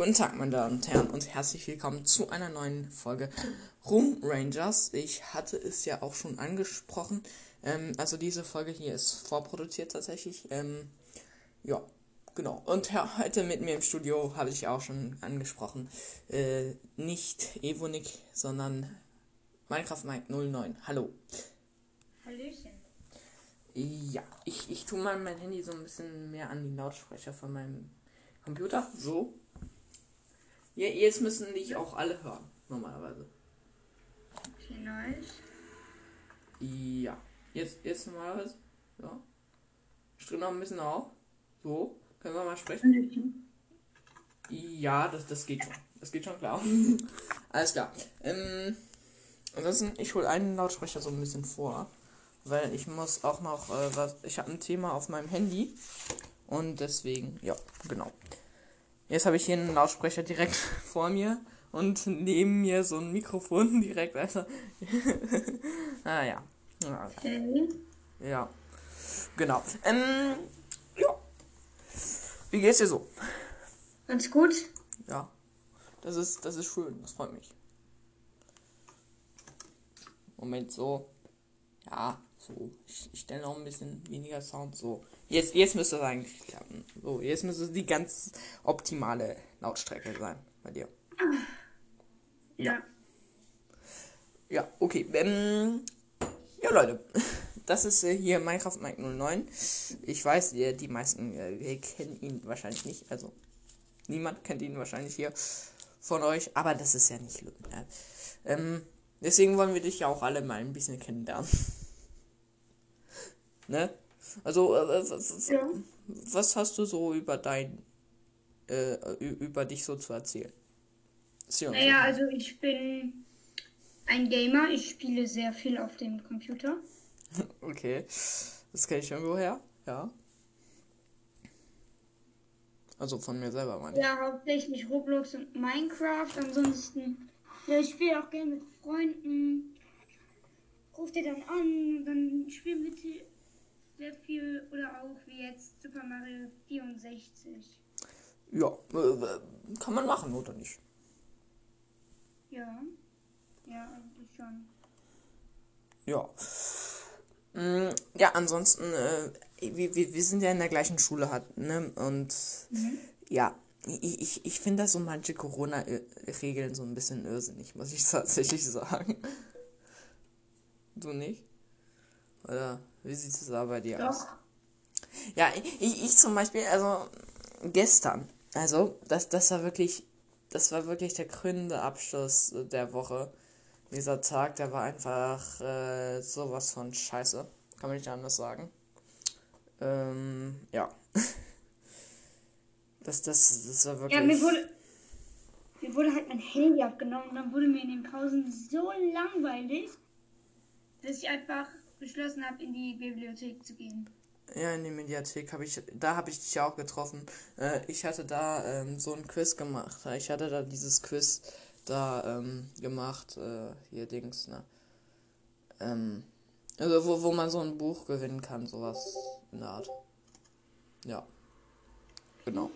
Guten Tag, meine Damen und Herren, und herzlich willkommen zu einer neuen Folge Room Rangers. Ich hatte es ja auch schon angesprochen. Ähm, also diese Folge hier ist vorproduziert tatsächlich. Ähm, ja, genau. Und ja, heute mit mir im Studio habe ich auch schon angesprochen. Äh, nicht Evonik, sondern Minecraft Mike 09. Hallo. Hallöchen. Ja, ich, ich tue mal mein Handy so ein bisschen mehr an die Lautsprecher von meinem Computer. So. Ja, jetzt müssen dich auch alle hören, normalerweise. Okay, nice. Ja. Jetzt, jetzt normalerweise. Ja. Streng noch ein bisschen auf. So. Können wir mal sprechen? Ja, das, das geht schon. Das geht schon klar. Alles klar. Ähm, ansonsten, ich hole einen Lautsprecher so ein bisschen vor. Weil ich muss auch noch äh, was. Ich habe ein Thema auf meinem Handy. Und deswegen, ja, genau. Jetzt habe ich hier einen Lautsprecher direkt vor mir. Und neben mir so ein Mikrofon direkt. Also. ah ja. ja. Okay. Ja. Genau. Ähm, ja. Wie geht's dir so? Ganz gut. Ja. Das ist, das ist schön. Das freut mich. Moment, so. Ja, so. Ich, ich stelle noch ein bisschen weniger Sound. So. Jetzt, jetzt müsste es eigentlich klappen. So, jetzt müsste es die ganz optimale Lautstrecke sein bei dir. Ja. Ja, okay. Ähm, ja, Leute. Das ist äh, hier Minecraft Mike 09. Ich weiß, die, die meisten äh, kennen ihn wahrscheinlich nicht. Also, niemand kennt ihn wahrscheinlich hier von euch. Aber das ist ja nicht. Ne? Ähm, deswegen wollen wir dich ja auch alle mal ein bisschen kennenlernen. ne? Also, äh, w- w- Ja. was hast du so über dein, äh, über dich so zu erzählen? Erzähl uns Naja, also ich bin ein Gamer. Ich spiele sehr viel auf dem Computer. Okay, das kenne ich irgendwoher, ja. Also von mir selber, meine ich. Ja, hauptsächlich Roblox und Minecraft. Ansonsten, ja, ich spiele auch gerne mit Freunden. Ruft ihr dann an und dann spielen wir sehr viel oder auch wie jetzt Super Mario 64. Ja, äh, kann man machen, oder nicht? Ja. Ja, eigentlich schon. Ja. Mm, Ja, ansonsten, äh, wir, wir, wir sind ja in der gleichen Schule, hat, ne? Und ja, ich, ich, ich finde das so manche Corona-Regeln so ein bisschen irrsinnig, muss ich tatsächlich sagen. Du nicht? Oder wie sieht es da bei dir aus? Doch. Ja, ich, ich zum Beispiel, also gestern, also das, das war wirklich, das war wirklich der krönende Abschluss der Woche. Dieser Tag, der war einfach äh, sowas von Scheiße, kann man nicht anders sagen. Ähm, ja. Das, das, das war wirklich. Ja, mir wurde, mir wurde halt mein Handy abgenommen und dann wurde mir in den Pausen so langweilig, dass ich einfach beschlossen habe, in die Bibliothek zu gehen. Ja, in der Mediathek habe ich, da habe ich dich ja auch getroffen. Äh, ich hatte da ähm, so ein Quiz gemacht. Ich hatte da dieses Quiz da ähm, gemacht, äh, hier Dings, ne? Ähm, also wo, wo man so ein Buch gewinnen kann, sowas in der Art. Ja. Genau.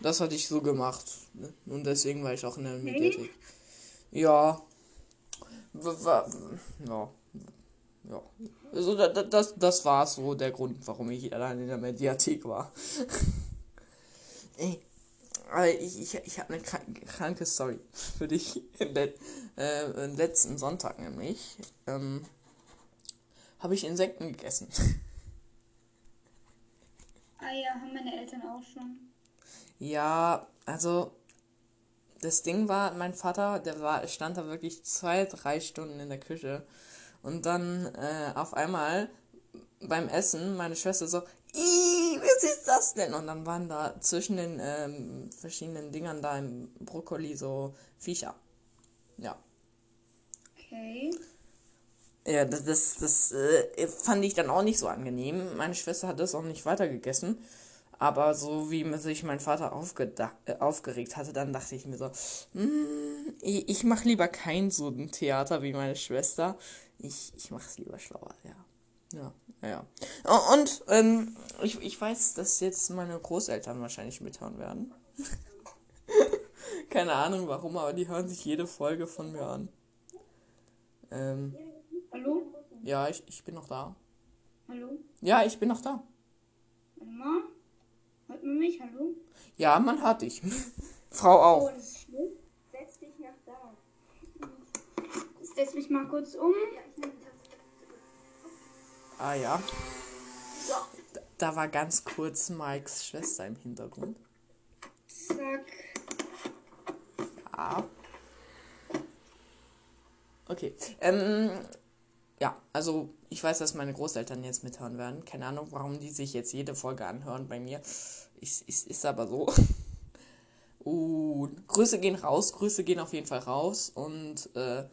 Das hatte ich so gemacht. Ne? Und deswegen war ich auch in der Mediathek. Ja. Ja. Ja. Also da, da, das, das war so der Grund, warum ich allein in der Mediathek war. Ey, aber ich, ich, ich habe eine kranke, Story für dich. Le äh, letzten Sonntag nämlich ähm, habe ich Insekten gegessen. Ah ja, haben meine Eltern auch schon. Ja, also das Ding war, mein Vater, der war, stand da wirklich zwei, drei Stunden in der Küche und dann äh, auf einmal beim Essen meine Schwester so, was ist das denn? Und dann waren da zwischen den ähm, verschiedenen Dingern da im Brokkoli so Viecher. Ja. Okay. Ja, das, das, das äh, fand ich dann auch nicht so angenehm. Meine Schwester hat das auch nicht weitergegessen. Aber so wie sich mein Vater äh, aufgeregt hatte, dann dachte ich mir so, "Mm, ich, ich mache lieber kein so ein Theater wie meine Schwester. Ich, ich mache es lieber schlauer, ja. Ja, ja. Und ähm, ich, ich weiß, dass jetzt meine Großeltern wahrscheinlich mithören werden. Keine Ahnung warum, aber die hören sich jede Folge von mir an. Ähm, Hallo? ja, ich, ich bin noch da. Hallo? Ja, ich bin noch da. Mal. Hört man mich? Hallo? Ja, man hört dich. Frau Oh, auch. das ist schlimm. Setz dich nach da. Setz mich mal kurz um. Ah ja. Da, da war ganz kurz Mikes Schwester im Hintergrund. Zack. Ah. Okay. Ähm, ja, also ich weiß, dass meine Großeltern jetzt mithören werden. Keine Ahnung, warum die sich jetzt jede Folge anhören bei mir. Ist, ist, ist aber so. Und Grüße gehen raus, Grüße gehen auf jeden Fall raus. Und äh,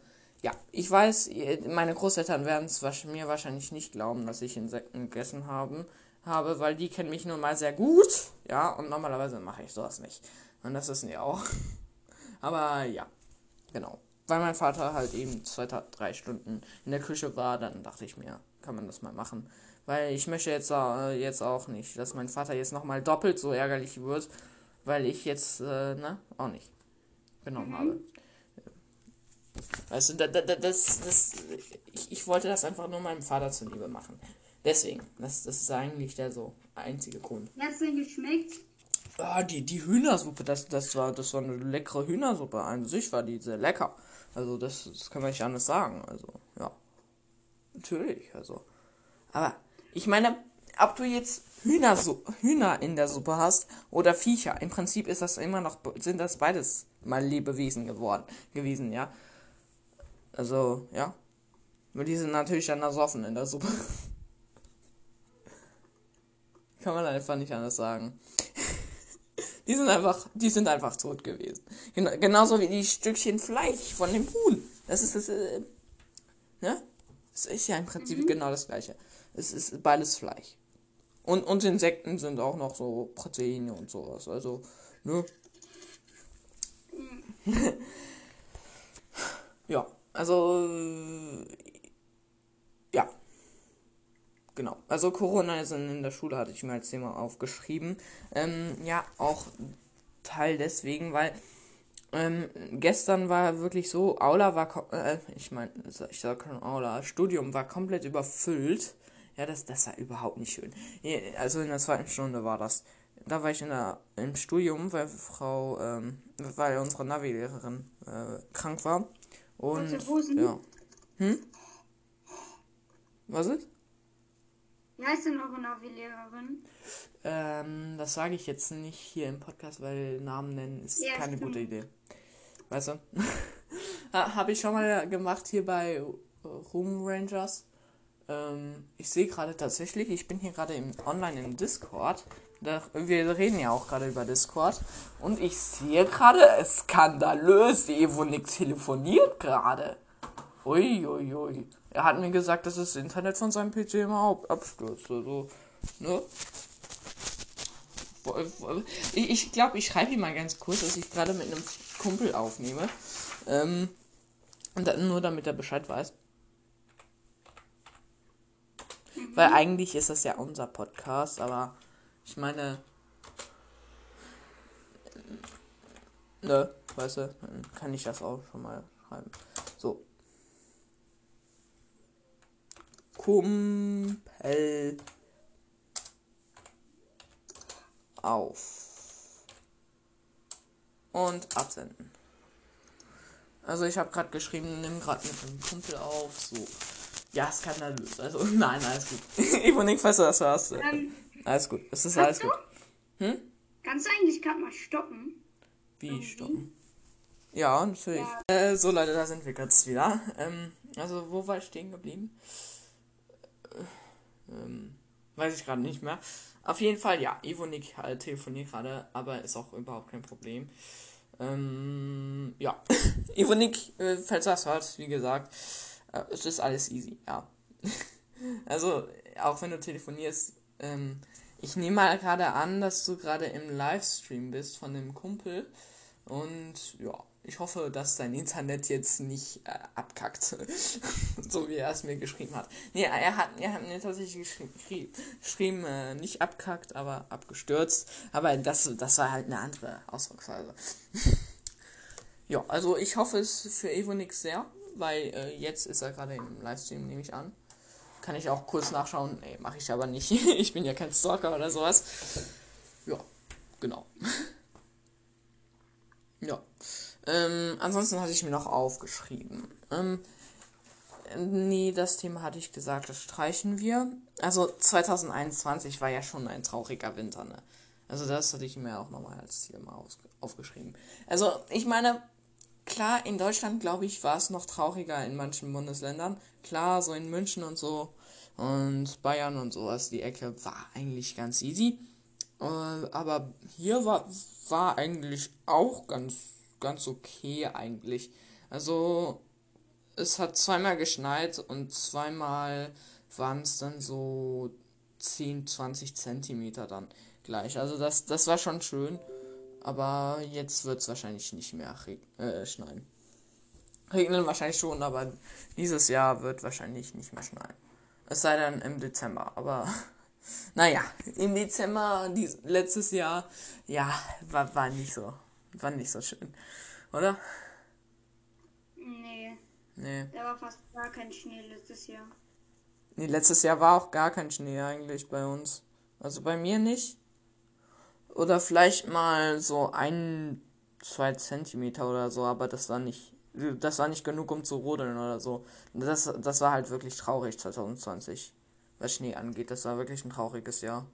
ja, ich weiß, meine Großeltern werden es mir wahrscheinlich nicht glauben, dass ich Insekten gegessen haben, habe, weil die kennen mich nun mal sehr gut. Ja, und normalerweise mache ich sowas nicht. Und das wissen die auch. Aber ja, genau. Weil mein Vater halt eben zwei, drei Stunden in der Küche war, dann dachte ich mir, kann man das mal machen. Weil ich möchte jetzt, äh, jetzt auch nicht, dass mein Vater jetzt nochmal doppelt so ärgerlich wird, weil ich jetzt, äh, ne, auch nicht genommen habe. Weißt du, da, da, da- das, das, ich, ich wollte das einfach nur meinem Vater zuliebe machen. Deswegen, das, das ist eigentlich der so einzige Grund. Wie hat's denn geschmeckt? Ah, die, die Hühnersuppe, das, das, war, das war eine leckere Hühnersuppe. An sich war die sehr lecker. Also, das, das kann man nicht anders sagen. Also, ja. Natürlich, also. Aber, ich meine, ob du jetzt Hühnersu Hühner in der Suppe hast oder Viecher, im Prinzip ist das immer noch, sind das beides mal Lebewesen geworden, gewesen, ja. Also, ja. Nur die sind natürlich dann ersoffen in der Suppe. kann man einfach nicht anders sagen. Die sind einfach, die sind einfach tot gewesen. Gena genauso wie die Stückchen Fleisch von dem Huhn. Das ist das, äh, ne? Es ist ja im Prinzip genau das gleiche. Es ist beides Fleisch. Und, und Insekten sind auch noch so Proteine und sowas. Also, ne? ja, also, ja. Genau. Also Corona ist in der Schule, hatte ich mir als Thema aufgeschrieben. Ähm, ja, auch Teil deswegen, weil ähm, gestern war wirklich so, Aula war, äh, ich meine, ich sag schon Aula, Studium war komplett überfüllt. Ja, das, das war überhaupt nicht schön. Also in der zweiten Stunde war das. Da war ich in der, im Studium, weil Frau, ähm, weil unsere Navi-Lehrerin äh, krank war. Und, ja. Hm? Was ist? Wie heißt denn eure Navi-Lehrerin? Ähm, das sage ich jetzt nicht hier im Podcast, weil Namen nennen ist Ja, keine stimmt. gute Idee. Weißt du? Ha- Habe ich schon mal gemacht hier bei äh, Room Rangers. Ähm, ich sehe gerade tatsächlich, ich bin hier gerade im, online im Discord. Da, wir reden ja auch gerade über Discord. Und ich sehe gerade, skandalös, die Evonik telefoniert gerade. Uiuiui. Ui, ui. Er hat mir gesagt, dass das Internet von seinem PC immer ab abstürzt. Also, ne? Ich, glaube, ich schreibe ihm mal ganz kurz, dass ich gerade mit einem Kumpel aufnehme. Ähm, und dann, nur damit er Bescheid weiß. Weil eigentlich ist das ja unser Podcast, aber ich meine. Ne, weißt du, dann kann ich das auch schon mal schreiben. So. Kumpel auf. Und absenden. Also ich habe gerade geschrieben, nimm gerade mit einem Kumpel auf. So. Ja, skandalös. Also nein, alles gut. Ivonik, falls du das hörst. äh, Ähm, Alles gut. Es ist alles kannst gut. du? Kannst du eigentlich gerade mal stoppen? Wie stoppen? Ja, natürlich. Ja. Äh, so Leute, da sind wir jetzt wieder. Ähm, also wo war ich stehen geblieben? Äh, ähm, weiß ich gerade nicht mehr. Auf jeden Fall, ja, Ivonik halt telefoniert gerade, aber ist auch überhaupt kein Problem. Ähm, ja. Ivonik, äh, falls das hört, wie gesagt, äh, es ist alles easy, ja. also, auch wenn du telefonierst, ähm, ich nehme mal gerade an, dass du gerade im Livestream bist von dem Kumpel. Und ja, ich hoffe, dass dein Internet jetzt nicht äh, abkackt. so wie er es mir geschrieben hat. Nee, er hat, er hat mir tatsächlich geschrieben, geschrieben äh, nicht abkackt, aber abgestürzt. Aber das, das war halt eine andere Ausdrucksweise. ja, also ich hoffe es für Evonix sehr, weil äh, jetzt ist er gerade im Livestream, nehme ich an. Kann ich auch kurz nachschauen. Nee, mache ich aber nicht. ich bin ja kein Stalker oder sowas. Ja, genau. ja. Ähm, ansonsten hatte ich mir noch aufgeschrieben. Ähm, nee, das Thema hatte ich gesagt, das streichen wir. Also 2021 war ja schon ein trauriger Winter, ne? Also das hatte ich mir auch nochmal als mal aufgeschrieben. Also ich meine, klar, in Deutschland, glaube ich, war es noch trauriger in manchen Bundesländern. Klar, so in München und so und Bayern und sowas, die Ecke war eigentlich ganz easy. Äh, aber hier war, war eigentlich auch ganz ganz okay eigentlich. Also es hat zweimal geschneit und zweimal waren es dann so 10, 20 Zentimeter dann gleich. Also das, das war schon schön. Aber jetzt wird es wahrscheinlich nicht mehr äh, schneien. Regnen wahrscheinlich schon, aber dieses Jahr wird wahrscheinlich nicht mehr schneien. Es sei denn im Dezember. Aber naja, im Dezember die, letztes Jahr, ja, war, war nicht so. War nicht so schön. Oder? Nee. Nee. Da war fast gar kein Schnee letztes Jahr. Nee, letztes Jahr war auch gar kein Schnee eigentlich bei uns. Also bei mir nicht. Oder vielleicht mal so ein, zwei Zentimeter oder so, aber das war nicht. Das war nicht genug, um zu rodeln oder so. Das, das war halt wirklich traurig 2020, was Schnee angeht. Das war wirklich ein trauriges Jahr.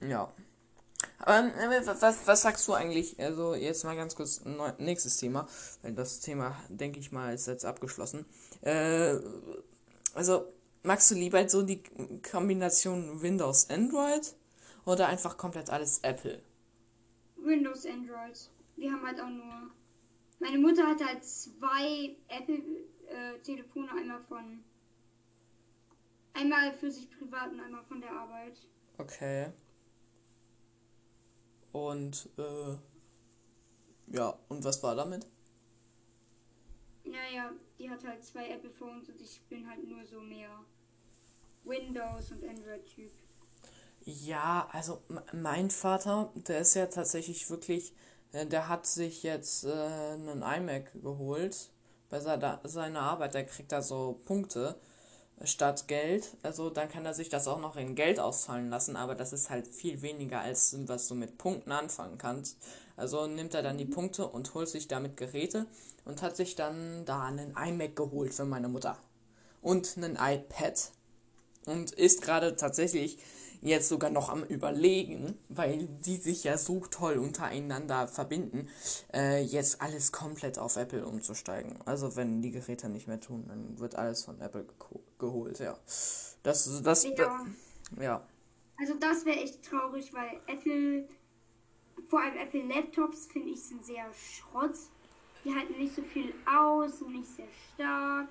Ja. Aber äh, was, was sagst du eigentlich? Also jetzt mal ganz kurz nächstes Thema, weil das Thema, denke ich mal, ist jetzt abgeschlossen. Äh, also magst du lieber so die Kombination Windows Android oder einfach komplett alles Apple? Windows Android. Wir haben halt auch nur. Meine Mutter hat halt zwei Apple äh, Telefone, einmal von einmal für sich privat und einmal von der Arbeit. Okay. Und äh, ja, und was war damit? Naja, die hat halt zwei Apple Phones und ich bin halt nur so mehr Windows und Android-Typ. Ja, also mein Vater, der ist ja tatsächlich wirklich, äh, der hat sich jetzt äh, einen iMac geholt bei seiner, seiner Arbeit, der kriegt da so Punkte statt Geld. Also dann kann er sich das auch noch in Geld auszahlen lassen, aber das ist halt viel weniger als was du mit Punkten anfangen kannst. Also nimmt er dann die Punkte und holt sich damit Geräte und hat sich dann da einen iMac geholt für meine Mutter und einen iPad und ist gerade tatsächlich jetzt sogar noch am Überlegen, weil die sich ja so toll untereinander verbinden, äh, jetzt alles komplett auf Apple umzusteigen. Also wenn die Geräte nicht mehr tun, dann wird alles von Apple geholt, ja. Das, das, ja. Da, ja. Also das wäre echt traurig, weil Apple, vor allem Apple Laptops, finde ich, sind sehr Schrott. Die halten nicht so viel aus, sind nicht sehr stark.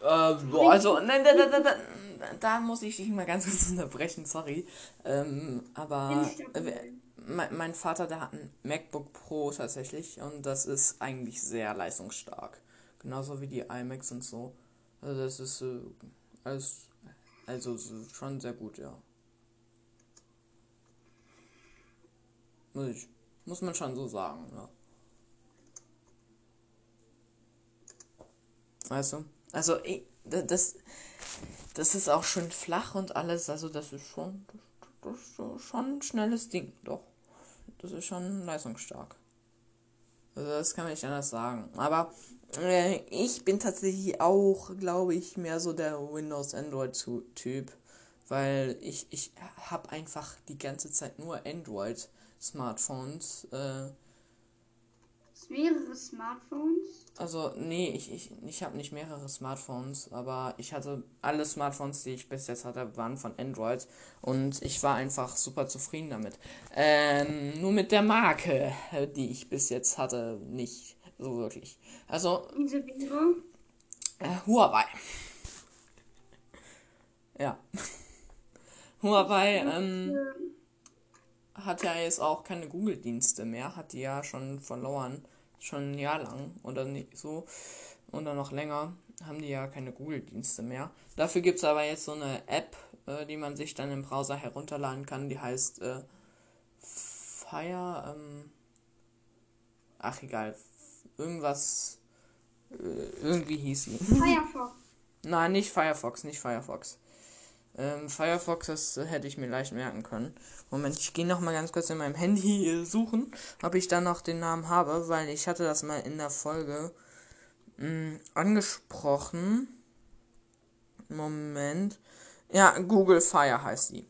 Äh, boah, also, nein, da, da, da, da, muss ich dich mal ganz kurz unterbrechen, sorry. Ähm, aber äh, mein, mein Vater, der hat ein MacBook Pro tatsächlich und das ist eigentlich sehr leistungsstark. Genauso wie die iMacs und so. Also das ist äh, alles, also schon sehr gut, ja. Muss ich, muss man schon so sagen, ja. Weißt du? Also, das, das ist auch schön flach und alles. Also, das ist schon, das, ist schon ein schnelles Ding, doch. Das ist schon leistungsstark. Also, das kann man nicht anders sagen. Aber äh, ich bin tatsächlich auch, glaube ich, mehr so der Windows-Android-Typ. Weil ich, ich habe einfach die ganze Zeit nur Android-Smartphones. Äh, mehrere Smartphones? Also, nee, ich, ich, ich habe nicht mehrere Smartphones, aber ich hatte alle Smartphones, die ich bis jetzt hatte, waren von Android und ich war einfach super zufrieden damit. Ähm, nur mit der Marke, die ich bis jetzt hatte, nicht so wirklich. Also. Diese wäre? Äh, Huawei. ja. Huawei, ähm. hat ja jetzt auch keine Google-Dienste mehr, hat die ja schon verloren, schon ein Jahr lang oder nicht so oder noch länger haben die ja keine Google-Dienste mehr. Dafür gibt es aber jetzt so eine App, äh, die man sich dann im Browser herunterladen kann, die heißt äh, Fire, ähm, ach egal, irgendwas, äh, irgendwie hieß sie. Firefox. Nein, nicht Firefox, nicht Firefox. Ähm, Firefox, das hätte ich mir leicht merken können. Moment, ich gehe noch mal ganz kurz in meinem Handy äh, suchen, ob ich da noch den Namen habe, weil ich hatte das mal in der Folge mh, mm, angesprochen. Moment. Ja, Google Fire heißt die.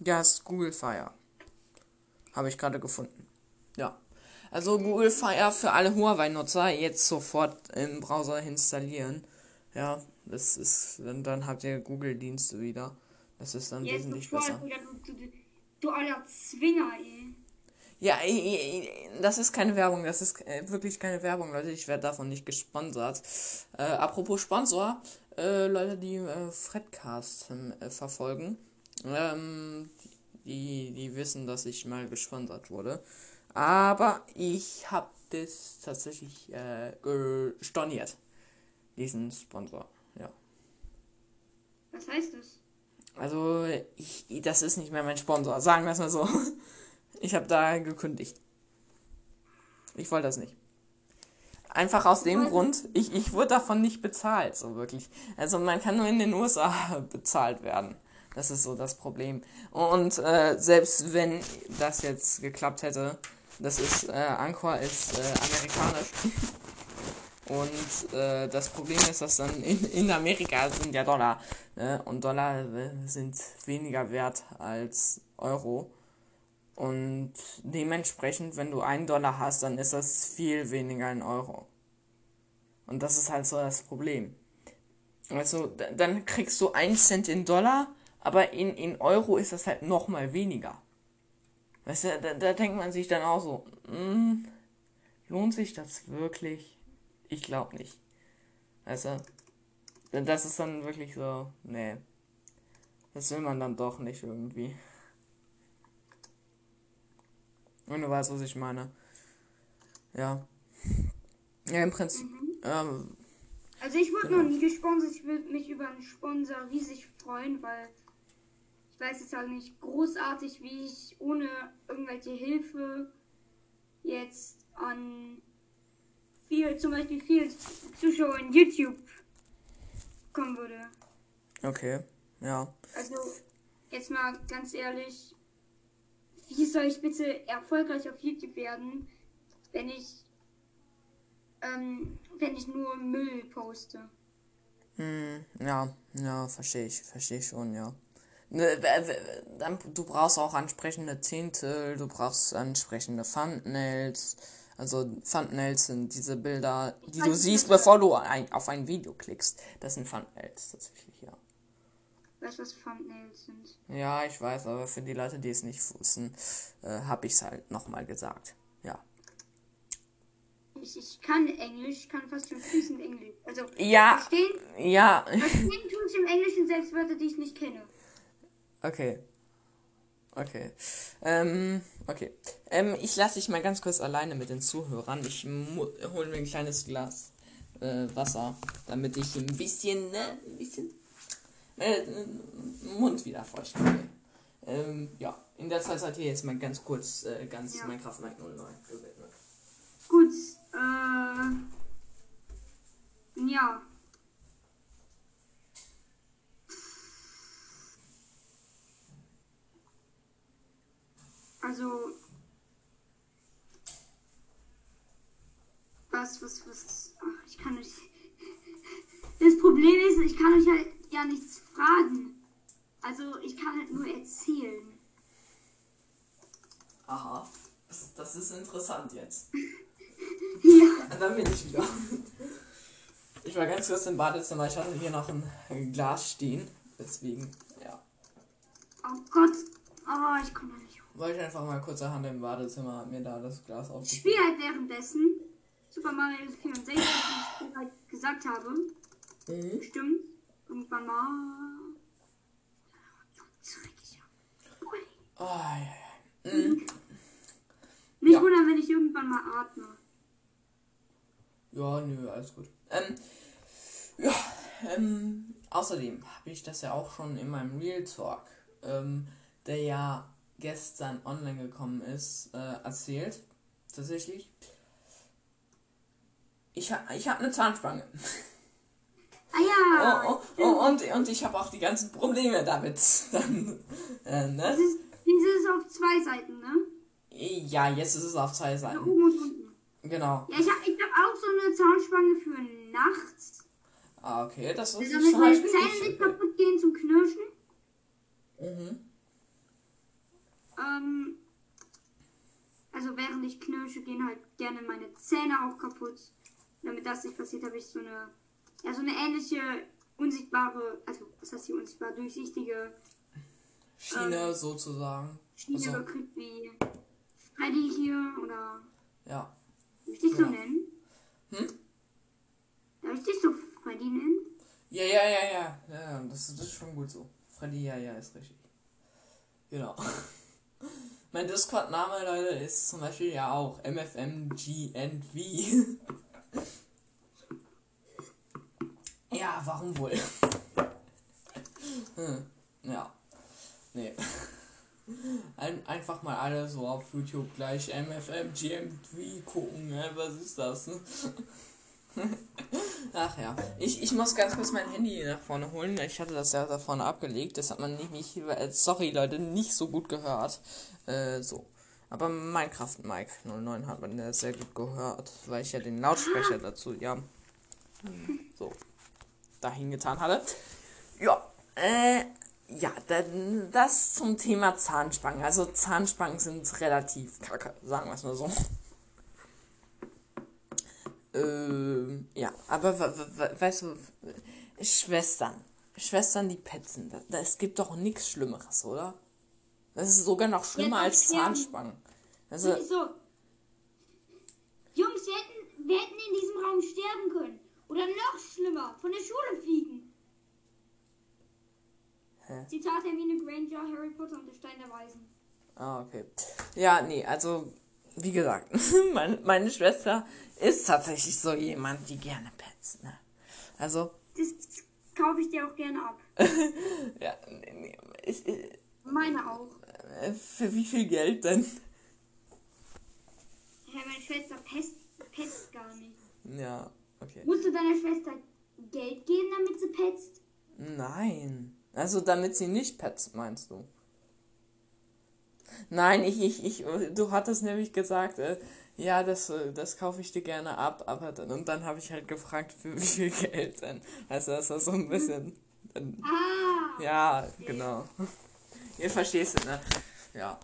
Ja, ist Google Fire. Habe ich gerade gefunden. Ja. Also Google Fire für alle Huawei-Nutzer jetzt sofort im Browser installieren. Ja, das ist, dann, dann habt ihr Google-Dienste wieder. Das ist dann Jetzt wesentlich sofort, besser. Bruder, du, du, du alter Zwinger, ey. Ja, i- i- das ist keine Werbung, das ist äh, wirklich keine Werbung, Leute. Ich werde davon nicht gesponsert. Äh, apropos Sponsor, äh, Leute, die äh, Fredcast äh, verfolgen, ähm, die, die wissen, dass ich mal gesponsert wurde. Aber ich habe das tatsächlich äh, gestorniert. Diesen Sponsor, ja. Was heißt das? Also, ich, das ist nicht mehr mein Sponsor, sagen wir es mal so. Ich habe da gekündigt. Ich wollte das nicht. Einfach aus dem Grund, ich, ich wurde davon nicht bezahlt, so wirklich. Also man kann nur in den USA bezahlt werden. Das ist so das Problem. Und äh, selbst wenn das jetzt geklappt hätte, das ist, äh, Anchor ist äh, amerikanisch. Und äh, das Problem ist, dass dann in, in Amerika sind ja Dollar. Ne? Und Dollar äh, sind weniger wert als Euro. Und dementsprechend, wenn du einen Dollar hast, dann ist das viel weniger in Euro. Und das ist halt so das Problem. Also, da- dann kriegst du einen Cent in Dollar, aber in, in Euro ist das halt nochmal weniger. Weißt du, da, da denkt man sich dann auch so, mm, lohnt sich das wirklich? Ich glaube nicht. Weißt du, das ist dann wirklich so, nee. Das will man dann doch nicht irgendwie. Und du weißt, was ich meine. Ja. Ja, im Prinzip. Ähm, Also ich wurde Genau. noch nie gesponsert. Ich würde mich über einen Sponsor riesig freuen, weil ich weiß jetzt halt nicht großartig, wie ich ohne irgendwelche Hilfe jetzt an viel, zum Beispiel viel Zuschauer in YouTube kommen würde. okay. Ja. Also jetzt mal ganz ehrlich, wie soll ich bitte erfolgreich auf YouTube werden, wenn ich ähm, wenn ich nur Müll poste? Hm, ja, ja, verstehe ich, verstehe ich schon, ja. Ne, du brauchst auch ansprechende Zehntel, du brauchst ansprechende Thumbnails. Also Thumbnails sind diese Bilder, die du siehst, bevor du ein, auf ein Video klickst. Das sind Thumbnails tatsächlich, ja. Weißt du, was Thumbnails sind? Ja, ich weiß, aber für die Leute, die es nicht wussten, äh, habe ich es halt nochmal gesagt. Ja. Ich, ich kann Englisch, ich kann fast schon fließend Englisch. Also Ja, verstehen, ja. verstehen tue ich im Englischen selbst Wörter, die ich nicht kenne. Okay. Okay. Ähm, okay. Ähm, ich lasse dich mal ganz kurz alleine mit den Zuhörern. Ich hole mir ein kleines Glas äh, Wasser, damit ich ein bisschen, ne, ein bisschen äh, Mund wieder feucht kriege. Ähm, ja. In der Zeit seid ihr jetzt mal ganz kurz äh, ganz Ja. Minecraft Night 09 gewidmet. Gut, äh. Ja. Also. Was, was, was. Ach, ich kann nicht. Das Problem ist, ich kann euch halt ja nichts fragen. Also, ich kann halt nur erzählen. Aha. Das, ist interessant jetzt. Ja. Dann bin ich wieder. Ich war ganz kurz im Badezimmer. Ich hatte hier noch ein Glas stehen. Deswegen, ja. Oh Gott. Oh, ich komme nicht Wollte ich einfach mal kurzerhand im Badezimmer hab mir da das Glas Ich aufgefüllt. spiele halt währenddessen Super Mario 64, wie ich halt gesagt habe. Mhm. Stimmt. Irgendwann mal. Oh, ja, ja. Mhm. Nicht Ja. wundern, wenn ich irgendwann mal atme. Ja, nö, alles gut. Ähm, ja, ähm, außerdem habe ich das ja auch schon in meinem Real Talk, ähm, der ja gestern online gekommen ist, äh, erzählt. Tatsächlich. Ich, ha ich habe eine Zahnspange. Ah ja, Oh, oh, oh, und, und ich habe auch die ganzen Probleme damit. Dann, äh, ne? das ist, ist auf zwei Seiten, ne? Ja, jetzt ist es auf zwei Ja, Seiten. oben und unten. Genau. Ja, ich habe ich hab auch so eine Zahnspange für nachts. Ah, okay, das ist Damit zum meine Beispiel Zähne nicht nicht. kaputt gehen zum Knirschen. Mhm. Ähm, also während ich knirsche, gehen halt gerne meine Zähne auch kaputt. Damit das nicht passiert, habe ich so eine, ja, so eine ähnliche unsichtbare, also was heißt hier unsichtbar, durchsichtige Schiene sozusagen. Schiene Also, gekriegt wie Freddy hier oder ja. darf ich dich so Ja. nennen? Hm? Darf ich dich so Freddy nennen? Ja, ja, ja, ja. Ja, das, das ist schon gut so. Freddy, ja, ja, ist richtig. Genau. Mein Discord-Name, Leute, ist zum Beispiel ja auch MFMGNV. ja, warum wohl? hm, ja. Nee. Ein, einfach mal alle so auf YouTube gleich MFMGNV gucken, ne? Was ist das? Ach ja. Ich, ich muss ganz kurz mein Handy nach vorne holen. Ich hatte das ja da vorne abgelegt. Das hat man nämlich, äh, sorry Leute, nicht so gut gehört. Äh, so. Aber Minecraft Mike 09 hat man ja sehr gut gehört, weil ich ja den Lautsprecher dazu, ja, so, dahin getan hatte. Ja, äh, ja, dann das zum Thema Zahnspangen. Also Zahnspangen sind relativ kacke, sagen wir es mal so. Ähm, ja, aber we- we- we- weißt du, Schwestern, Schwestern, die petzen, da, da, es gibt doch nichts Schlimmeres, oder? Das ist sogar noch schlimmer Ja, als. Zahnspangen. Also, Und ich so, Jungs, wir hätten, wir hätten in diesem Raum sterben können. Oder noch schlimmer, von der Schule fliegen. Hä? Zitat Hermine Granger, Harry Potter und der Stein der Weisen. ah, okay. Ja, nee, also, wie gesagt, meine, meine Schwester ist tatsächlich so jemand, die gerne petzt, ne? Also, Das kaufe ich dir auch gerne ab. ja, nee, nee, ich, ich, Meine auch. äh, für wie viel Geld denn? Hey, meine Schwester pest, petzt gar nicht. Ja, okay. Musst du deiner Schwester Geld geben, damit sie petzt? Nein. Also damit sie nicht petzt, meinst du? Nein, ich, ich, ich, du hattest nämlich gesagt, äh, ja, das, äh, das kaufe ich dir gerne ab, aber dann, und dann habe ich halt gefragt, für wie viel Geld denn? Also das ist so ein bisschen, dann, Ah! ja, genau. Ihr verstehst es, ne? Ja,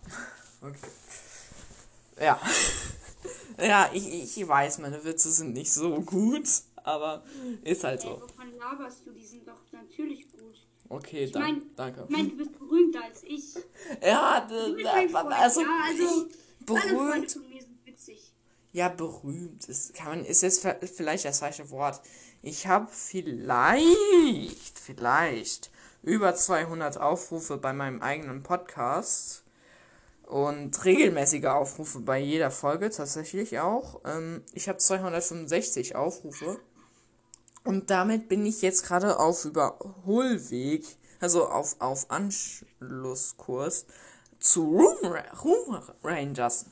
okay. Ja. Ja, ich, ich weiß, meine Witze sind nicht so gut, aber ist halt Ey, so. wovon laberst du? Die sind doch natürlich gut. Okay, Ich mein- danke. Ich meine, du bist berühmter als ich. Ja, Du bist mein Freund, also, ja, also berühmt. von mir sind witzig. Ja, berühmt ist, kann man, ist jetzt vielleicht das falsche Wort. Ich habe vielleicht, vielleicht über 200 Aufrufe bei meinem eigenen Podcast und regelmäßige Aufrufe bei jeder Folge tatsächlich auch. Ähm, ich habe 265 Aufrufe und damit bin ich jetzt gerade auf Überholweg, also auf, auf Anschlusskurs zu Room, Room Rangers.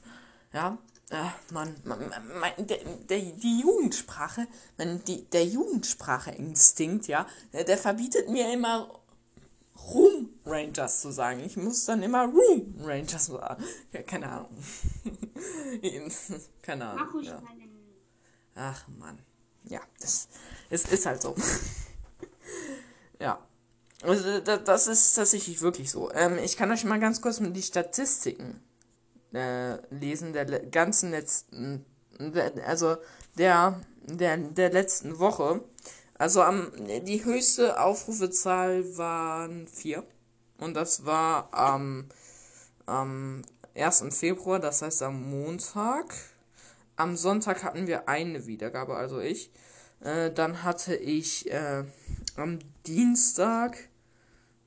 Ja, äh, man, man, man, der, der, die Jugendsprache, man, die, der Jugendsprache-Instinkt, ja, der, der verbietet mir immer Room Rangers zu sagen. Ich muss dann immer Room Rangers sagen. Ja, keine Ahnung. keine Ahnung. Ja. Ach Mann. Ja, das, es ist halt so. ja. Also, da- das ist tatsächlich wirklich so. Ähm, ich kann euch mal ganz kurz die Statistiken äh, lesen der le- ganzen letzten, also der, der, der letzten Woche. Also am, die höchste Aufrufezahl waren vier. Und das war am, am 1. Februar, das heißt am Montag. Am Sonntag hatten wir eine Wiedergabe, also ich. Äh, dann hatte ich äh, am Dienstag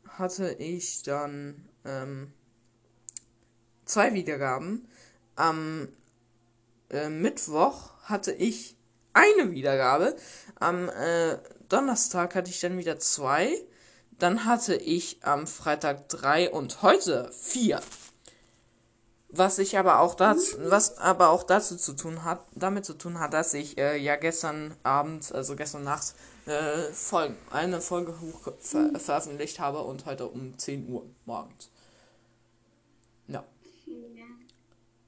hatte ich dann ähm, zwei Wiedergaben. Am äh, Mittwoch hatte ich eine Wiedergabe. Am äh, Donnerstag hatte ich dann wieder zwei. Dann hatte ich am Freitag drei und heute vier. Was ich aber auch dazu, was aber auch dazu zu tun hat, damit zu tun hat, dass ich äh, ja gestern Abend, also gestern Nacht, äh, Folgen, eine Folge hoch ver veröffentlicht habe und heute um 10 Uhr morgens. Ja.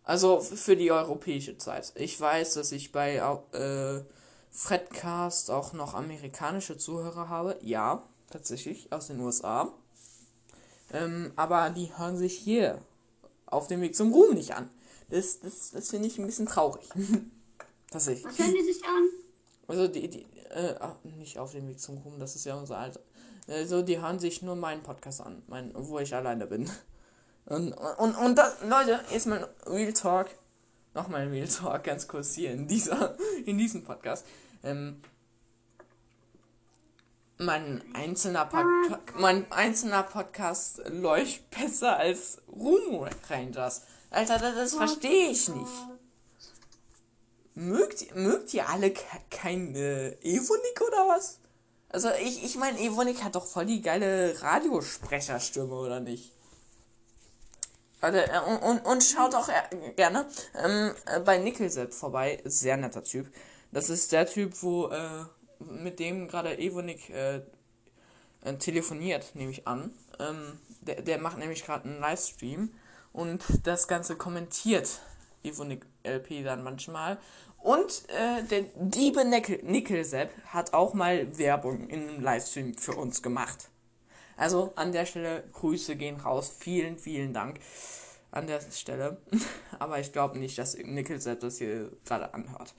Also für die europäische Zeit. Ich weiß, dass ich bei äh, Fredcast auch noch amerikanische Zuhörer habe. Ja, tatsächlich, aus den USA. Ähm, aber die hören sich hier auf dem Weg zum Ruhm nicht an. Das, das, das finde ich ein bisschen traurig. Tatsächlich. Was hören die sich an? Also die, die, äh, nicht auf dem Weg zum Ruhm, das ist ja unser Alter. Also die hören sich nur meinen Podcast an, mein, wo ich alleine bin. Und, und, und das, Leute, jetzt mal Real Talk. Nochmal Real Talk, ganz kurz hier in dieser, in diesem Podcast. Ähm, mein einzelner, Pod mein einzelner Podcast läuft besser als Rumo Rangers. Alter, das, das verstehe ich nicht. Mögt, mögt ihr alle kein äh, Evonik oder was? Also ich, ich meine, Evonik hat doch voll die geile Radiosprecherstimme, oder nicht? Äh, und, und, und schaut auch äh, gerne ähm, äh, bei Nickelsepp vorbei. Sehr netter Typ. Das ist der Typ, wo äh, mit dem gerade Evonik äh, äh, telefoniert, nehme ich an. Ähm, der, der macht nämlich gerade einen Livestream und das Ganze kommentiert Evonik LP dann manchmal. Und äh, der Diebe Nickel, Nickelsepp hat auch mal Werbung in einem Livestream für uns gemacht. Also an der Stelle Grüße gehen raus. Vielen, vielen Dank an der Stelle. Aber ich glaube nicht, dass Nickelsepp das hier gerade anhört.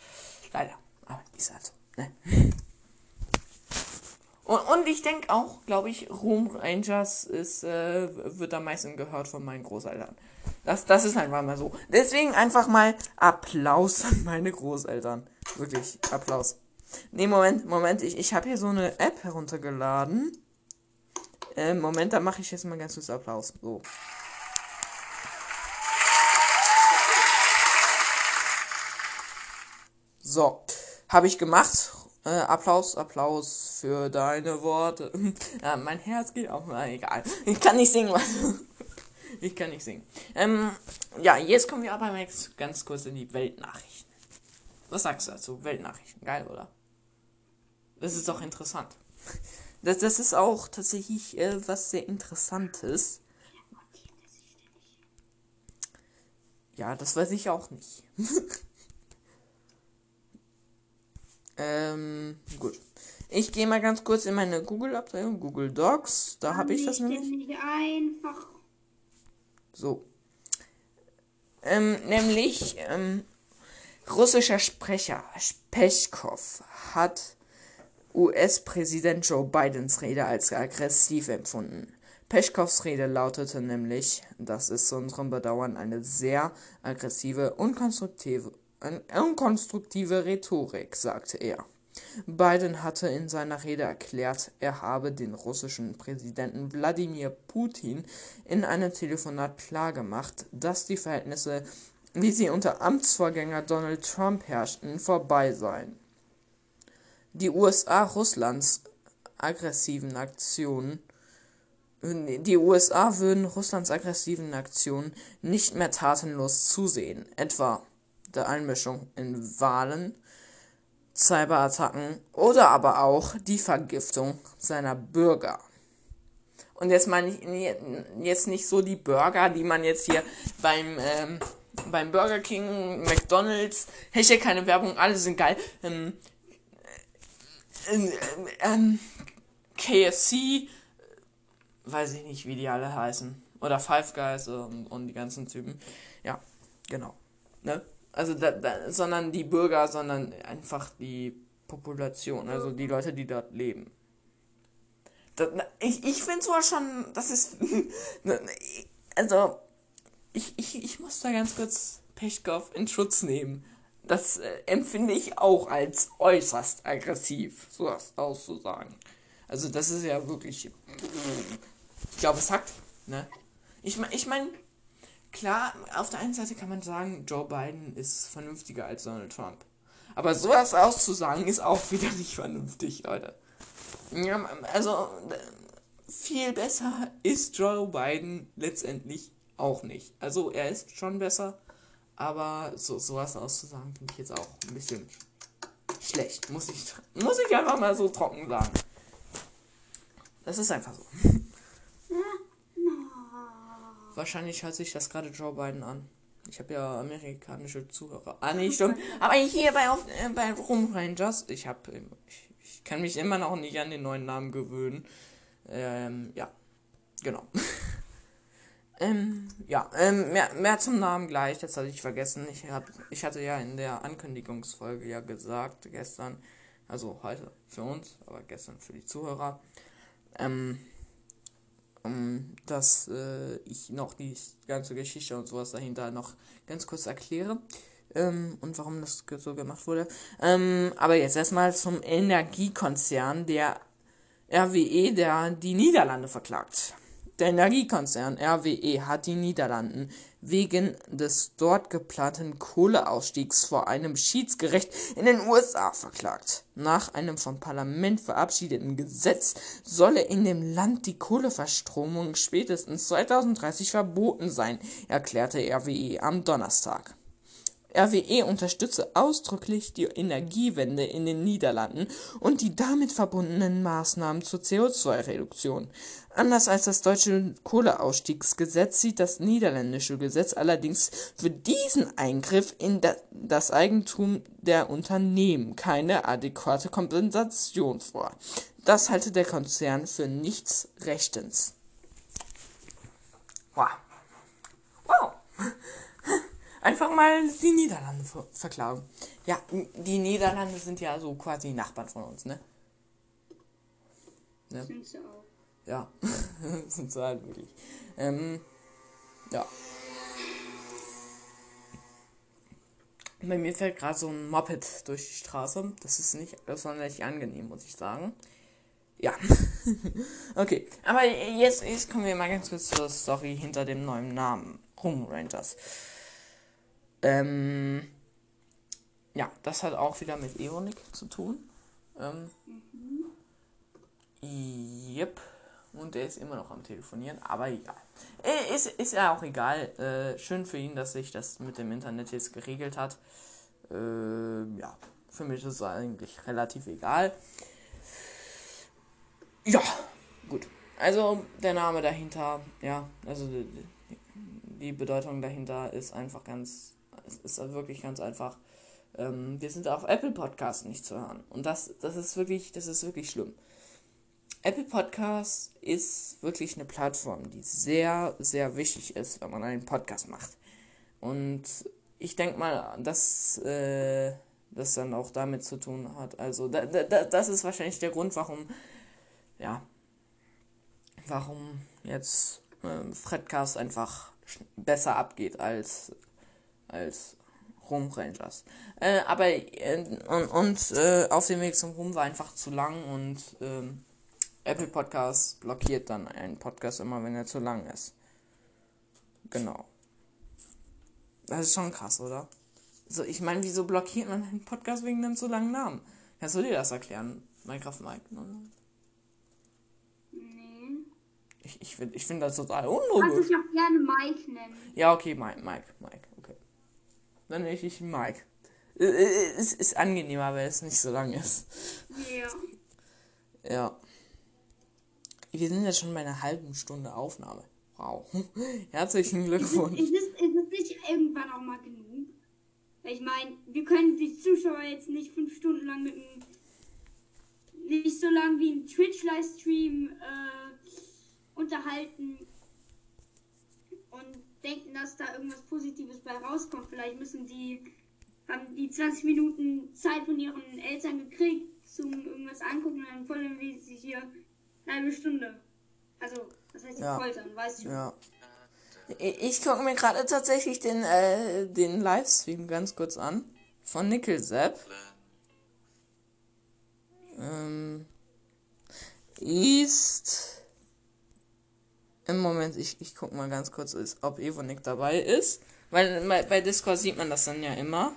Leider. Aber ist halt so. Ne? Und, und ich denke auch, glaube ich, Room Rangers ist, äh, wird am meisten gehört von meinen Großeltern. Das, das ist einfach mal so. Deswegen einfach mal Applaus an meine Großeltern. Wirklich, Applaus. Nee, Moment, Moment, ich, ich habe hier so eine App heruntergeladen. Äh, Moment, da mache ich jetzt mal ganz kurz Applaus. So. So, habe ich gemacht. Äh, Applaus, Applaus für deine Worte. ja, mein Herz geht auch mal egal. Ich kann nicht singen, was. ich kann nicht singen. Ähm, ja, jetzt kommen wir aber ganz kurz in die Weltnachrichten. Was sagst du dazu? Weltnachrichten, geil, oder? Das ist doch interessant. Das, das ist auch tatsächlich äh, was sehr Interessantes. Ja, das weiß ich auch nicht. Ähm, gut. Ich gehe mal ganz kurz in meine Google-Abteilung, Google Docs. Da habe ich das nämlich. Einfach. So. Ähm, nämlich, ähm, russischer Sprecher Peskov hat US-Präsident Joe Bidens Rede als aggressiv empfunden. Peschkovs Rede lautete nämlich, das ist zu unserem Bedauern eine sehr aggressive und konstruktive unkonstruktive Rhetorik, sagte er. Biden hatte in seiner Rede erklärt, er habe den russischen Präsidenten Wladimir Putin in einem Telefonat klargemacht, dass die Verhältnisse, wie sie unter Amtsvorgänger Donald Trump herrschten, vorbei seien. Die USA Russlands aggressiven Aktionen die USA würden Russlands aggressiven Aktionen nicht mehr tatenlos zusehen, etwa der Einmischung in Wahlen, Cyberattacken oder aber auch die Vergiftung seiner Bürger. Und jetzt meine ich jetzt nicht so die Burger, die man jetzt hier beim, ähm, beim Burger King, McDonalds, Hashtag keine Werbung, alle sind geil. Ähm, äh, ähm, KFC, weiß ich nicht, wie die alle heißen. Oder Five Guys und, und die ganzen Typen. Ja, genau. Ne? Also, da, da, sondern die Bürger, sondern einfach die Population, also die Leute, die dort leben. Das, ich ich finde zwar schon, das ist. also, ich, ich, ich muss da ganz kurz Pechkov in Schutz nehmen. Das äh, empfinde ich auch als äußerst aggressiv, so was auszusagen. Also, das ist ja wirklich. Ich glaube, es hackt, ne? Ich, ich meine, klar, auf der einen Seite kann man sagen, Joe Biden ist vernünftiger als Donald Trump. Aber sowas auszusagen ist auch wieder nicht vernünftig, Leute. Ja, also viel besser ist Joe Biden letztendlich auch nicht. Also er ist schon besser, aber so sowas auszusagen finde ich jetzt auch ein bisschen schlecht, muss ich muss ich einfach mal so trocken sagen. Das ist einfach so. Wahrscheinlich hört sich das gerade Joe Biden an. Ich habe ja amerikanische Zuhörer. Ah, nee, stimmt. Aber hier bei, auf, äh, bei Rum Rangers, ich habe, ich, ich kann mich immer noch nicht an den neuen Namen gewöhnen. Ähm, ja, genau. ähm, ja, ähm, mehr, mehr zum Namen gleich, das hatte ich vergessen. Ich, hab, ich hatte ja in der Ankündigungsfolge ja gesagt, gestern, also heute für uns, aber gestern für die Zuhörer, ähm, um, dass äh, ich noch die ganze Geschichte und sowas dahinter noch ganz kurz erkläre ähm, und warum das so gemacht wurde. Ähm, aber jetzt erstmal zum Energiekonzern, der RWE, der die Niederlande verklagt. Der Energiekonzern RWE hat die Niederlanden wegen des dort geplanten Kohleausstiegs vor einem Schiedsgericht in den USA verklagt. Nach einem vom Parlament verabschiedeten Gesetz solle in dem Land die Kohleverstromung spätestens 2030 verboten sein, erklärte RWE am Donnerstag. RWE unterstütze ausdrücklich die Energiewende in den Niederlanden und die damit verbundenen Maßnahmen zur CO2-Reduktion. Anders als das deutsche Kohleausstiegsgesetz sieht das niederländische Gesetz allerdings für diesen Eingriff in das Eigentum der Unternehmen keine adäquate Kompensation vor. Das halte der Konzern für nichts Rechtens. Wow. Wow einfach mal die Niederlande ver verklagen. Ja, die Niederlande sind ja so quasi Nachbarn von uns, ne? ne? Sind sie auch. Ja, sind sie halt wirklich. Ähm, ja. Bei mir fällt gerade so ein Moped durch die Straße. Das ist nicht sonderlich angenehm, muss ich sagen. Ja. okay. Aber jetzt, jetzt kommen wir mal ganz kurz zur Story hinter dem neuen Namen. Rum Rangers. Ähm, ja, das hat auch wieder mit Eonik zu tun. Ähm, mhm. Yep. Und er ist immer noch am Telefonieren, aber egal. Äh, ist, ist ja auch egal. Äh, schön für ihn, dass sich das mit dem Internet jetzt geregelt hat. Äh, ja, für mich ist es eigentlich relativ egal. Ja, gut. Also der Name dahinter, ja, also die, die Bedeutung dahinter ist einfach ganz es ist wirklich ganz einfach. Ähm, wir sind auf Apple Podcasts nicht zu hören. Und das, das ist wirklich, das ist wirklich schlimm. Apple Podcasts ist wirklich eine Plattform, die sehr, sehr wichtig ist, wenn man einen Podcast macht. Und ich denke mal, dass äh, das dann auch damit zu tun hat. Also da, da, das ist wahrscheinlich der Grund, warum, ja, warum jetzt äh, Fredcast einfach besser abgeht als als Rum Rangers. Äh, aber äh, und, und äh, auf dem Weg zum Rum war einfach zu lang und ähm, Apple Podcast blockiert dann einen Podcast immer, wenn er zu lang ist. Genau. Das ist schon krass, oder? So, ich meine, wieso blockiert man einen Podcast wegen einem zu langen Namen? Kannst du dir das erklären, Minecraft Mike? Nee. Ich, ich finde ich find das total unlogisch. Also ich auch gerne Mike nennen. Ja, okay, Mike, Mike, Mike dann nenne ich Mike. Äh, äh, es ist angenehmer, weil es nicht so lang ist. Ja. Ja. Wir sind jetzt schon bei einer halben Stunde Aufnahme. Wow. Herzlichen Glückwunsch. Ist, ist, ist, es nicht irgendwann auch mal genug? Ich meine, wir können die Zuschauer jetzt nicht fünf Stunden lang mit einem. nicht so lang wie ein Twitch-Livestream äh, unterhalten. Denken, dass da irgendwas Positives bei rauskommt. Vielleicht müssen die, haben die 20 Minuten Zeit von ihren Eltern gekriegt zum irgendwas angucken und dann foltern wir sie hier eine halbe Stunde. Also, was heißt ja. foltern, weißt du? Ja. Ich gucke mir gerade tatsächlich den, äh, den Livestream ganz kurz an. Von Nickelsepp. Ähm, ist Im Moment, ich, ich guck mal ganz kurz, ob Evonik dabei ist. Weil bei, Discord sieht man das dann ja immer.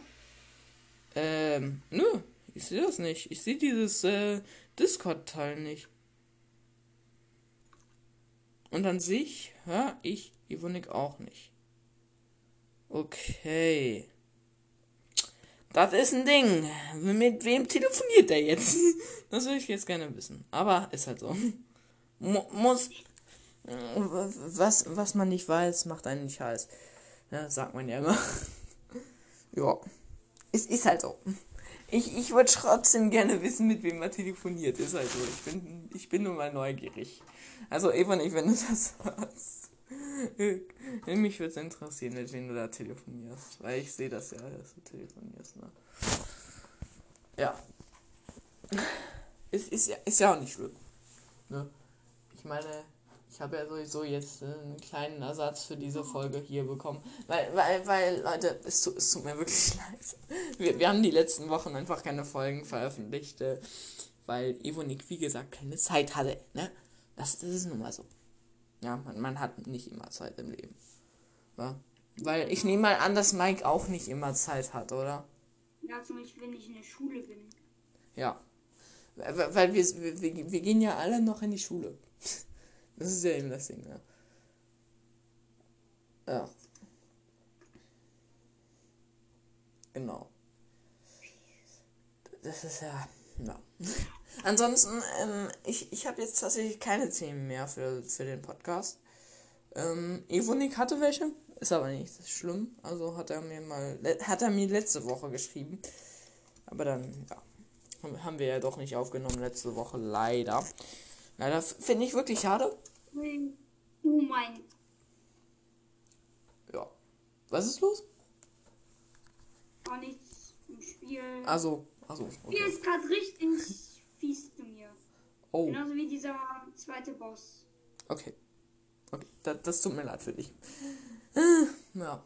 Ähm, nö, ich sehe das nicht. Ich sehe dieses äh, Discord-Teil nicht. Und dann sehe ich, höre ich Evonik auch nicht. Okay. Das ist ein Ding. Mit wem telefoniert der jetzt? Das würde ich jetzt gerne wissen. Aber ist halt so. Mu muss. Was, was man nicht weiß, macht einen nicht heiß. Ja, sagt man ja immer. ja. Es ist halt so. Ich, ich würde trotzdem gerne wissen, mit wem man telefoniert. Ist halt so. Ich bin, ich bin nur mal neugierig. Also, Eva nicht, wenn du das hörst. Mich würde es interessieren, mit wem du da telefonierst. Weil ich sehe das ja, dass du telefonierst. Ne? Ja. Ist, ist, ja, ist ja auch nicht schlimm. Ne? Ich meine, ich habe ja sowieso jetzt einen kleinen Ersatz für diese Folge hier bekommen. Weil, weil, weil, Leute, es, tut, es tut mir wirklich leid. Wir, wir haben die letzten Wochen einfach keine Folgen veröffentlicht, äh, weil Evonik, wie gesagt, keine Zeit hatte. Ne? Das, das ist nun mal so. Ja, man, man hat nicht immer Zeit im Leben. Ja? Weil ich nehme mal an, dass Mike auch nicht immer Zeit hat, oder? Ja, zum Beispiel, wenn ich in der Schule bin. Ja. Weil wir, wir, wir gehen ja alle noch in die Schule. Das ist ja eben das Ding, ja. Ja. Genau. Das ist ja. Ja. Ansonsten, ähm, ich, ich habe jetzt tatsächlich keine Themen mehr für, für den Podcast. Ähm, Evonik hatte welche, ist aber nicht schlimm. Also hat er mir mal, hat er mir letzte Woche geschrieben. Aber dann, ja, haben wir ja doch nicht aufgenommen letzte Woche, leider. Leider finde ich wirklich schade. Oh mein. Ja. Was ist los? Gar nichts im Spiel. Also, also. Okay. Spiel ist gerade richtig fies zu mir. Oh. Genauso wie dieser zweite Boss. Okay. Okay, das, das tut mir leid für dich. Äh, ja.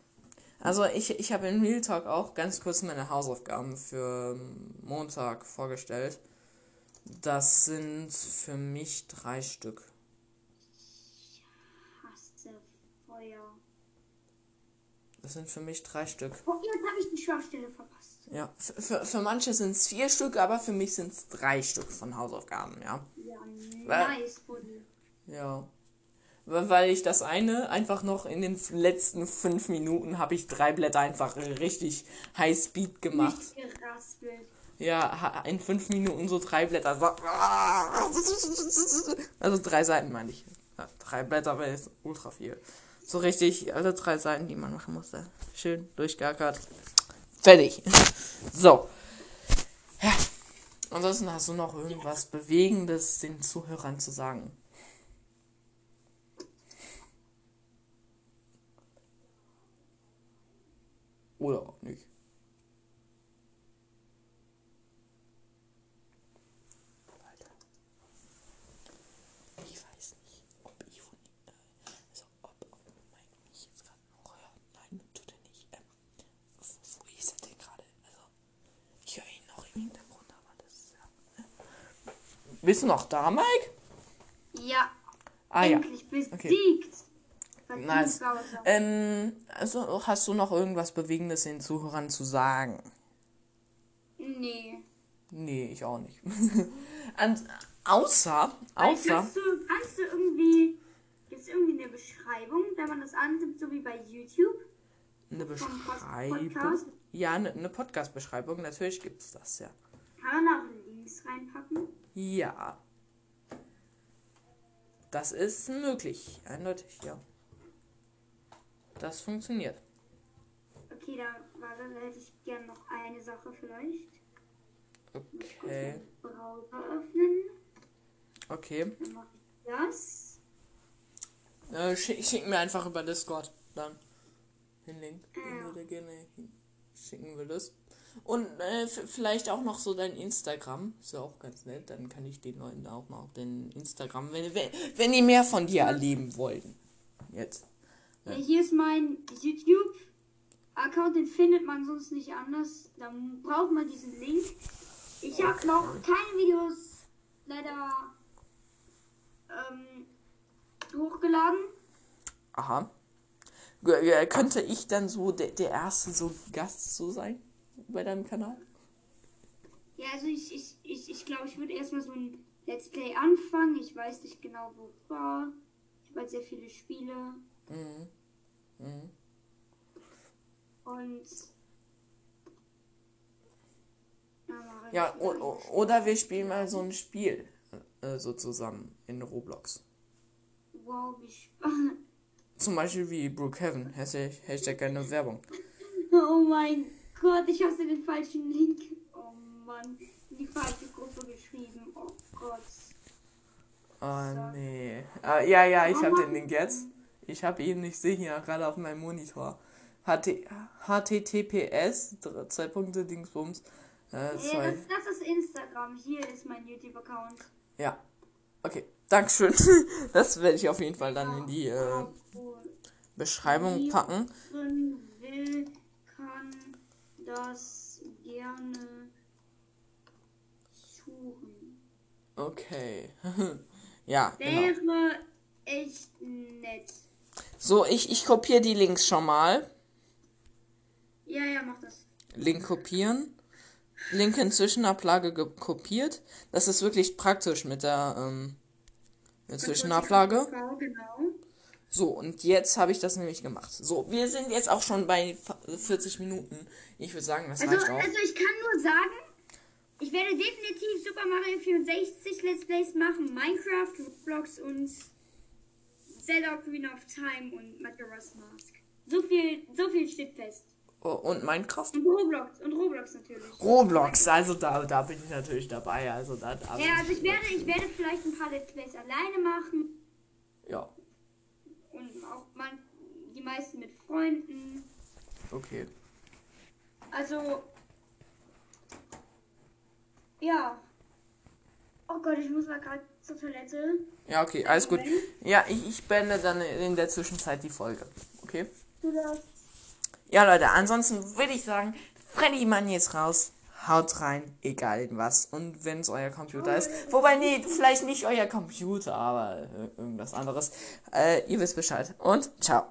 Also ich, ich habe in Real Talk auch ganz kurz meine Hausaufgaben für Montag vorgestellt. Das sind für mich drei Stück. Ich hasse Feuer. Das sind für mich drei Stück. Oh, jetzt habe ich die Schwachstelle verpasst. Ja, für, für, für manche sind es vier Stück, aber für mich sind es drei Stück von Hausaufgaben, ja. Ja, nice, Buddy. Ja. Weil ich das eine einfach noch in den letzten fünf Minuten habe ich drei Blätter einfach richtig High Speed gemacht. Nicht geraspelt. Ja, in fünf Minuten so drei Blätter. Also drei Seiten meine ich. Ja, drei Blätter wäre jetzt ultra viel. So richtig alle drei Seiten, die man machen musste. Schön durchgackert. Fertig. So. Ja. Ansonsten hast du noch irgendwas Bewegendes den Zuhörern zu sagen? Oder auch nicht. Bist du noch da, Mike? Ja. Ah, Endlich ja. besiegt. Okay. Nice. Ähm, also hast du noch irgendwas Bewegendes den Zuhörern zu sagen? Nee. Nee, ich auch nicht. Und, außer, außer. Kannst du, kannst du irgendwie, gibt es irgendwie eine Beschreibung, wenn man das antippt, so wie bei YouTube? Eine Beschreibung? Podcast? Ja, eine, eine Podcast-Beschreibung, natürlich gibt es das, ja. Kann man auch Links reinpacken? Ja. Das ist möglich, eindeutig, ja. Das funktioniert. Okay, da, da hätte ich gerne noch eine Sache vielleicht. Okay. Browser öffnen. Okay. Dann mache ich das. Äh, schick, schick, mir einfach über Discord dann den Link, den du dir gerne schicken würdest. Und äh, vielleicht auch noch so dein Instagram. Ist ja auch ganz nett. Dann kann ich den Leuten auch noch den Instagram, wenn, wenn, wenn die mehr von dir erleben wollen. Jetzt. Ja. Hier ist mein YouTube-Account, den findet man sonst nicht anders. Dann braucht man diesen Link. Ich habe noch keine Videos leider ähm, hochgeladen. Aha. Könnte ich dann so der, der erste so Gast so sein bei deinem Kanal? Ja, also ich, ich, ich, ich glaube, ich würde erstmal so ein Let's Play anfangen. Ich weiß nicht genau, wo war. Ich habe halt sehr viele Spiele. Mhm. Mhm. Und. Ja, o- o- oder wir spielen mal so ein Spiel äh, so zusammen in Roblox. Wow, wie spannend. Zum Beispiel wie Brookhaven. Hashtag, Hashtag keine Werbung. Oh mein Gott, ich habe den falschen Link. Oh Mann, in die falsche Gruppe geschrieben. Oh Gott. Oh nee. Ah, ja, ja, ich habe den Link jetzt. Ich habe ihn, ich sehe hier gerade auf meinem Monitor. HT, HTTPS, zwei Punkte, Dingsbums. Äh, Ja, zwei. das, das ist Instagram. Hier ist mein YouTube-Account. Ja. Okay, Dankeschön. Das werde ich auf jeden Fall dann in die äh, Beschreibung packen. Das gerne suchen. Okay. ja, genau. Wäre echt nett. So, ich, ich kopiere die Links schon mal. Ja, ja, mach das. Link kopieren. Link in Zwischenablage ge- kopiert. Das ist wirklich praktisch mit der ähm, mit Zwischenablage. Genau. So, und jetzt habe ich das nämlich gemacht. So, wir sind jetzt auch schon bei fa- 40 Minuten. Ich würde sagen, das Also, reicht auch. also ich kann nur sagen, ich werde definitiv Super Mario 64 Let's Plays machen, Minecraft, Roblox und Zelda Ocarina of Time und Majora's Mask. So viel, so viel steht fest. Oh, und Minecraft? Und Roblox, und Roblox natürlich. Roblox, also da, da bin ich natürlich dabei. Also da, da Ja, also ich werde, ich werde vielleicht ein paar Let's Plays alleine machen ja, und auch mal die meisten mit Freunden. okay. Also, ja. Oh Gott, ich muss mal gerade zur Toilette. Ja, okay, alles gut. Ja, ich, ich beende dann in der Zwischenzeit die Folge. Okay? Du darfst. Ja, Leute, ansonsten würde ich sagen, Freddy Mann jetzt raus. Haut rein, egal was. Und wenn es euer Computer ist. Wobei, nee, vielleicht nicht euer Computer, aber irgendwas anderes. Äh, ihr wisst Bescheid. Und ciao.